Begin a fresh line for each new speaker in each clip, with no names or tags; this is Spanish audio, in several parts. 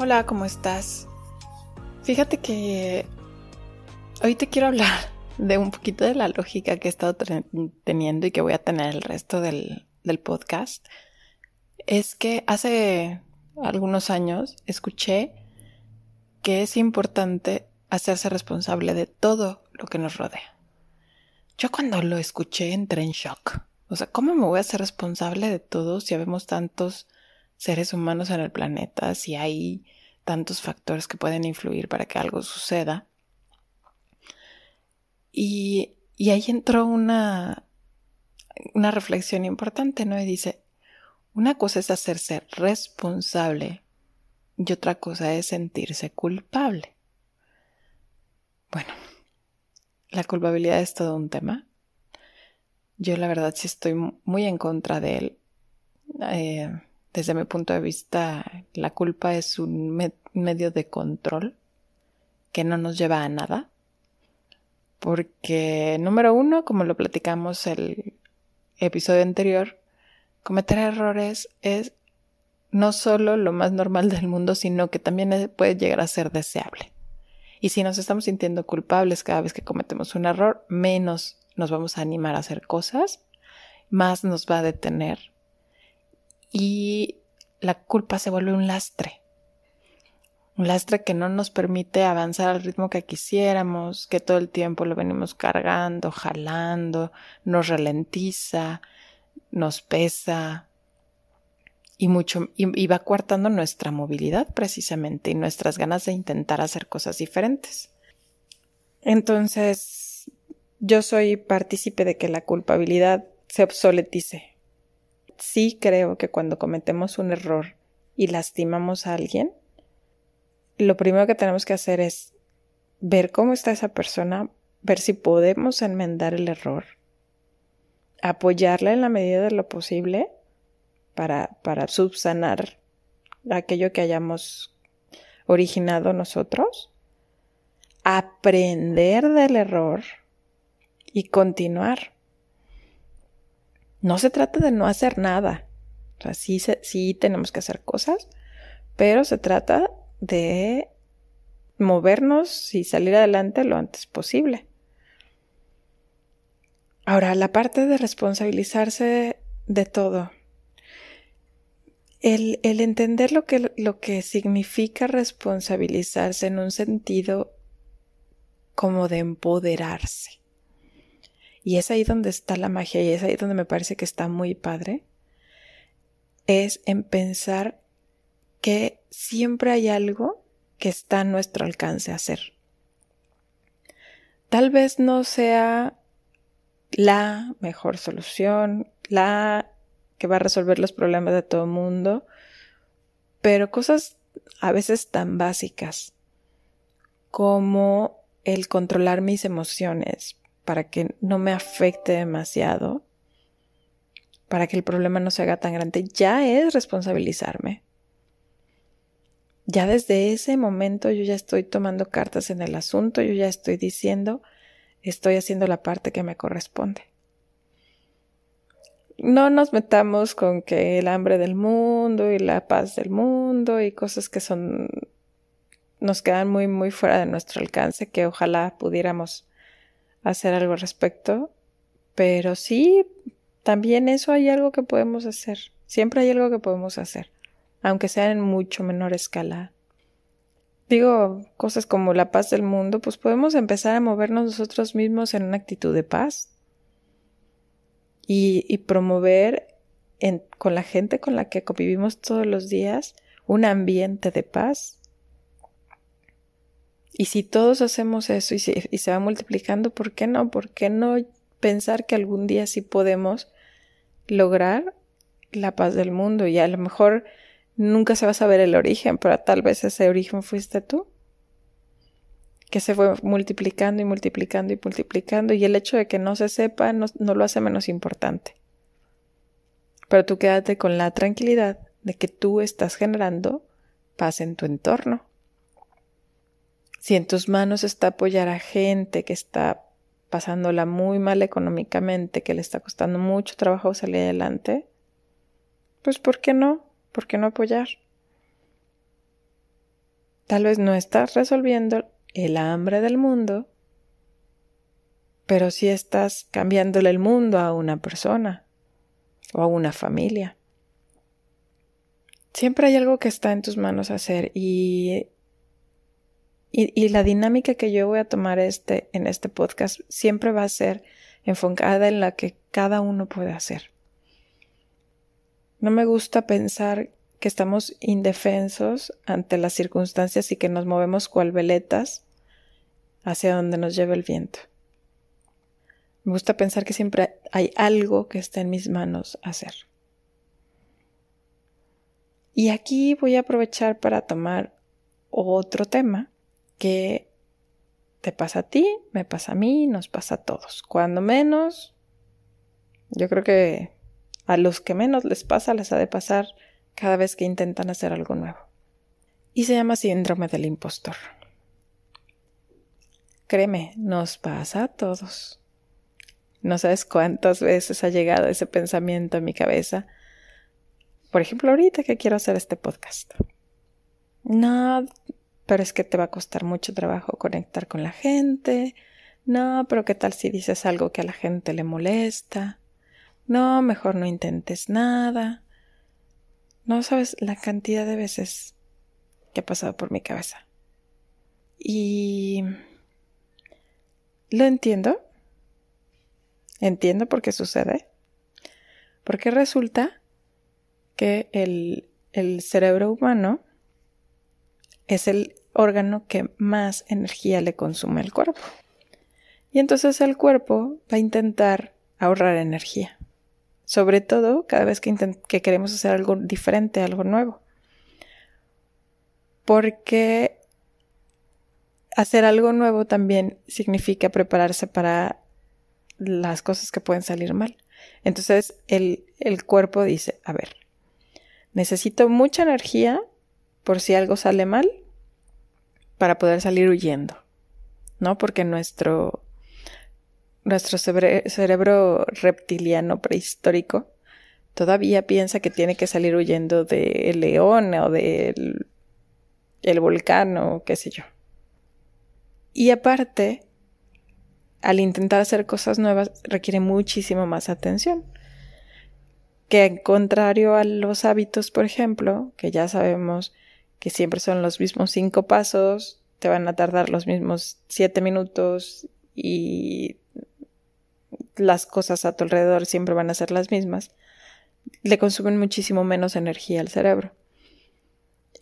Hola, ¿cómo estás? Fíjate que hoy te quiero hablar de un poquito de la lógica que he estado teniendo y que voy a tener el resto del, del podcast. Es que hace algunos años escuché que es importante hacerse responsable de todo lo que nos rodea. Yo cuando lo escuché entré en shock. O sea, ¿cómo me voy a hacer responsable de todo si habemos tantos seres humanos en el planeta, si hay tantos factores que pueden influir para que algo suceda? Y, y ahí entró una, una reflexión importante, ¿no? Y dice, una cosa es hacerse responsable y otra cosa es sentirse culpable. Bueno, la culpabilidad es todo un tema. Yo la verdad sí estoy muy en contra de él. Eh, desde mi punto de vista, la culpa es un medio de control que no nos lleva a nada. Porque, número uno, como lo platicamos el episodio anterior, cometer errores es no solo lo más normal del mundo, sino que también puede llegar a ser deseable. Y si nos estamos sintiendo culpables cada vez que cometemos un error, menos nos vamos a animar a hacer cosas, más nos va a detener y la culpa se vuelve un lastre. Un lastre que no nos permite avanzar al ritmo que quisiéramos, que todo el tiempo lo venimos cargando, jalando, nos ralentiza, nos pesa y mucho y, va coartando nuestra movilidad precisamente y nuestras ganas de intentar hacer cosas diferentes. Entonces, yo soy partícipe de que la culpabilidad se obsoletice. Sí creo que cuando cometemos un error y lastimamos a alguien, lo primero que tenemos que hacer es ver cómo está esa persona, ver si podemos enmendar el error, apoyarla en la medida de lo posible para, para subsanar aquello que hayamos originado nosotros, aprender del error, y continuar. No se trata de no hacer nada. O sea, sí, sí tenemos que hacer cosas, pero se trata de movernos y salir adelante lo antes posible. Ahora, la parte de responsabilizarse de todo. El, el, entender lo que, lo que significa responsabilizarse en un sentido como de empoderarse. Y es ahí donde está la magia y es ahí donde me parece que está muy padre. Es en pensar que siempre hay algo que está a nuestro alcance hacer. Tal vez no sea la mejor solución, la que va a resolver los problemas de todo el mundo, pero cosas a veces tan básicas como el controlar mis emociones, para que no me afecte demasiado, para que el problema no se haga tan grande, ya es responsabilizarme. Ya desde ese momento yo ya estoy tomando cartas en el asunto, yo ya estoy diciendo, estoy haciendo la parte que me corresponde. No nos metamos con que el hambre del mundo y la paz del mundo y cosas que son nos quedan muy muy fuera de nuestro alcance que ojalá pudiéramos hacer algo al respecto, pero sí, también eso hay algo que podemos hacer, siempre hay algo que podemos hacer. aunque sea en mucho menor escala. Digo, cosas como la paz del mundo, pues podemos empezar a movernos nosotros mismos en una actitud de paz y, promover con la gente con la que convivimos todos los días un ambiente de paz. Y si todos hacemos eso y se, y se va multiplicando, ¿por qué no? ¿Por qué no pensar que algún día sí podemos lograr la paz del mundo? Y a lo mejor nunca se va a saber el origen, pero tal vez ese origen fuiste tú que se fue multiplicando y multiplicando y multiplicando y el hecho de que no se sepa no, no, lo hace menos importante. Pero tú quédate con la tranquilidad de que tú estás generando paz en tu entorno. Si en tus manos está apoyar a gente que está pasándola muy mal económicamente, que le está costando mucho trabajo salir adelante, pues ¿por qué no? ¿Por qué no apoyar? Tal vez no estás resolviendo el hambre del mundo, pero sí estás cambiándole el mundo a una persona o a una familia. Siempre hay algo que está en tus manos hacer y, y, la dinámica que yo voy a tomar este, en este podcast siempre va a ser enfocada en la que cada uno puede hacer. No me gusta pensar que estamos indefensos ante las circunstancias y que nos movemos cual veletas hacia donde nos lleva el viento. Me gusta pensar que siempre hay algo que está en mis manos hacer. Y aquí voy a aprovechar para tomar otro tema que te pasa a ti, me pasa a mí, nos pasa a todos. Cuando menos, yo creo que a los que menos les pasa les ha de pasar cada vez que intentan hacer algo nuevo. Y se llama síndrome del impostor. Créeme, nos pasa a todos. No sabes cuántas veces ha llegado ese pensamiento a mi cabeza. Por ejemplo, ahorita que quiero hacer este podcast. No, pero es que te va a costar mucho trabajo conectar con la gente. No, pero ¿qué tal si dices algo que a la gente le molesta? No, mejor no intentes nada. No sabes la cantidad de veces que ha pasado por mi cabeza. Y... Lo entiendo. Entiendo por qué sucede. Porque resulta que el, el cerebro humano es el órgano que más energía le consume al cuerpo. Y entonces el cuerpo va a intentar ahorrar energía sobre todo cada vez que, que queremos hacer algo diferente, algo nuevo. Porque hacer algo nuevo también significa prepararse para las cosas que pueden salir mal. Entonces el, el, cuerpo dice, a ver, necesito mucha energía por si algo sale mal para poder salir huyendo, ¿no? Porque nuestro, nuestro cerebro reptiliano prehistórico todavía piensa que tiene que salir huyendo del león o del el volcán o qué sé yo. Y aparte, al intentar hacer cosas nuevas requiere muchísimo más atención. Que en contrario a los hábitos, por ejemplo, que ya sabemos que siempre son los mismos cinco pasos, te van a tardar los mismos siete minutos y las cosas a tu alrededor siempre van a ser las mismas, le consumen muchísimo menos energía al cerebro.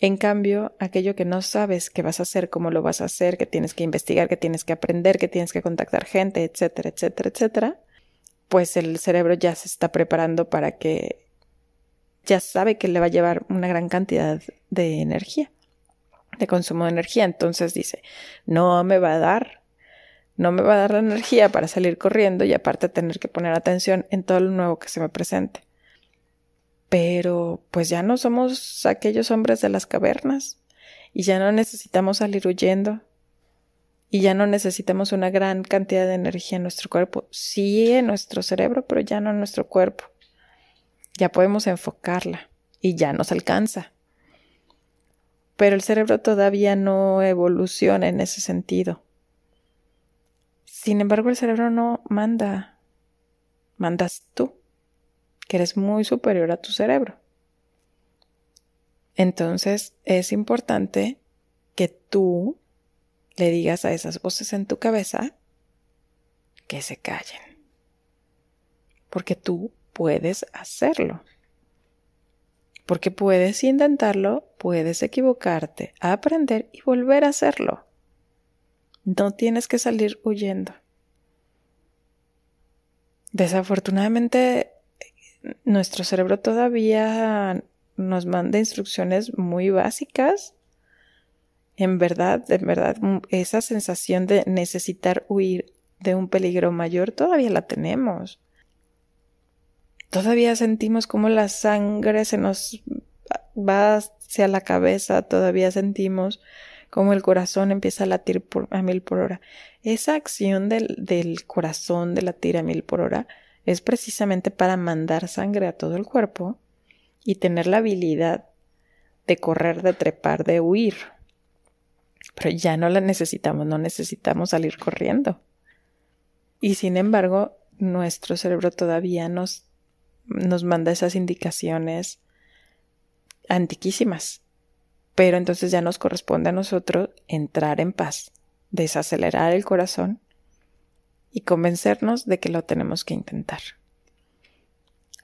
En cambio, aquello que no sabes que vas a hacer, cómo lo vas a hacer, que tienes que investigar, que tienes que aprender, que tienes que contactar gente, etcétera, etcétera, etcétera, pues el cerebro ya se está preparando para que ya sabe que le va a llevar una gran cantidad de energía, de consumo de energía. Entonces dice, no me va a dar no me va a dar la energía para salir corriendo y aparte tener que poner atención en todo lo nuevo que se me presente. Pero pues ya no somos aquellos hombres de las cavernas y ya no necesitamos salir huyendo y ya no necesitamos una gran cantidad de energía en nuestro cuerpo. Sí en nuestro cerebro, pero ya no en nuestro cuerpo. Ya podemos enfocarla y ya nos alcanza. Pero el cerebro todavía no evoluciona en ese sentido. Sin embargo, el cerebro no manda, mandas tú, que eres muy superior a tu cerebro. Entonces es importante que tú le digas a esas voces en tu cabeza que se callen. Porque tú puedes hacerlo. Porque puedes intentarlo, puedes equivocarte, aprender y volver a hacerlo. No tienes que salir huyendo. Desafortunadamente, nuestro cerebro todavía nos manda instrucciones muy básicas. En verdad, en verdad, esa sensación de necesitar huir de un peligro mayor todavía la tenemos. Todavía sentimos como la sangre se nos va hacia la cabeza, todavía sentimos como el corazón empieza a latir a mil por hora. Esa acción del, del corazón de latir a mil por hora es precisamente para mandar sangre a todo el cuerpo y tener la habilidad de correr, de trepar, de huir. Pero ya no la necesitamos, no necesitamos salir corriendo. Y sin embargo, nuestro cerebro todavía nos, nos manda esas indicaciones antiquísimas. Pero entonces ya nos corresponde a nosotros entrar en paz, desacelerar el corazón y convencernos de que lo tenemos que intentar.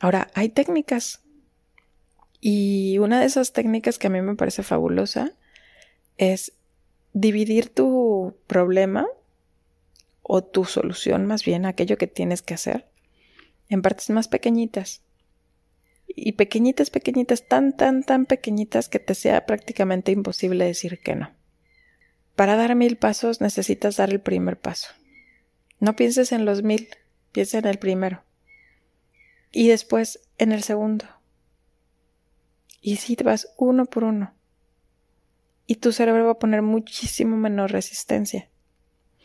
Ahora, hay técnicas. Y una de esas técnicas que a mí me parece fabulosa es dividir tu problema o tu solución más bien, aquello que tienes que hacer, en partes más pequeñitas. Y pequeñitas, pequeñitas, tan, tan, tan pequeñitas que te sea prácticamente imposible decir que no. Para dar mil pasos necesitas dar el primer paso. No pienses en los mil, piensa en el primero. Y después en el segundo. Y si vas uno por uno. Y tu cerebro va a poner muchísimo menor resistencia.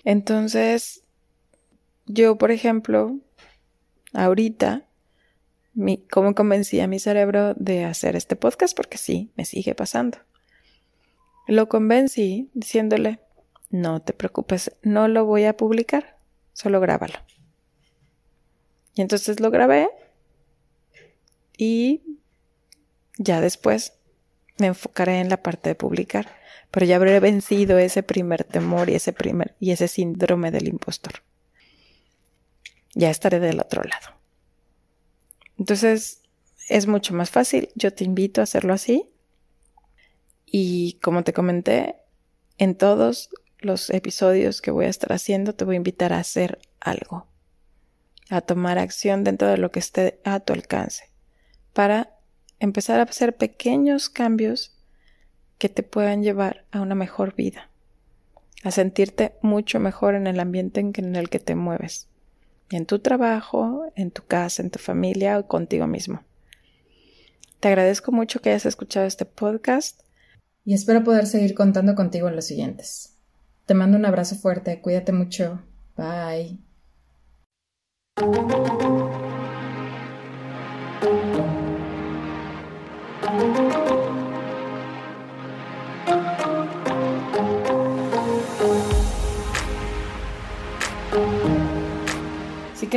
Entonces, yo, por ejemplo, ahorita, ¿cómo convencí a mi cerebro de hacer este podcast? Porque sí, me sigue pasando. Lo convencí diciéndole, no te preocupes, no lo voy a publicar, solo grábalo. Y entonces lo grabé y ya después me enfocaré en la parte de publicar pero ya habré vencido ese primer temor y ese primer y ese síndrome del impostor. Ya estaré del otro lado. Entonces, es mucho más fácil. Yo te invito a hacerlo así. Y como te comenté, en todos los episodios que voy a estar haciendo, te voy a invitar a hacer algo, a tomar acción dentro de lo que esté a tu alcance, para empezar a hacer pequeños cambios que te puedan llevar a una mejor vida, a sentirte mucho mejor en el ambiente en, el que te mueves, en tu trabajo, en tu casa, en tu familia o contigo mismo. Te agradezco mucho que hayas escuchado este podcast
y espero poder seguir contando contigo en los siguientes. Te mando un abrazo fuerte, cuídate mucho. Bye.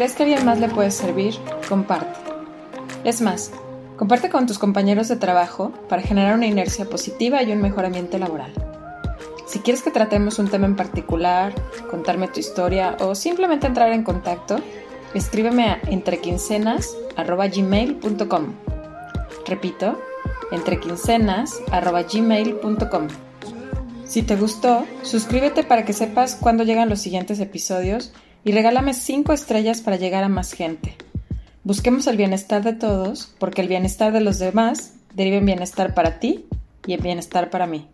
Crees que alguien más le puede servir, comparte. Es más, comparte con tus compañeros de trabajo para generar una inercia positiva y un mejor ambiente laboral. Si quieres que tratemos un tema en particular, contarme tu historia o simplemente entrar en contacto, escríbeme a entrequincenas.gmail.com Repito, entrequincenas.gmail.com Si te gustó, suscríbete para que sepas cuándo llegan los siguientes episodios y regálame 5 estrellas para llegar a más gente. Busquemos el bienestar de todos, porque el bienestar de los demás deriva en bienestar para ti y en bienestar para mí.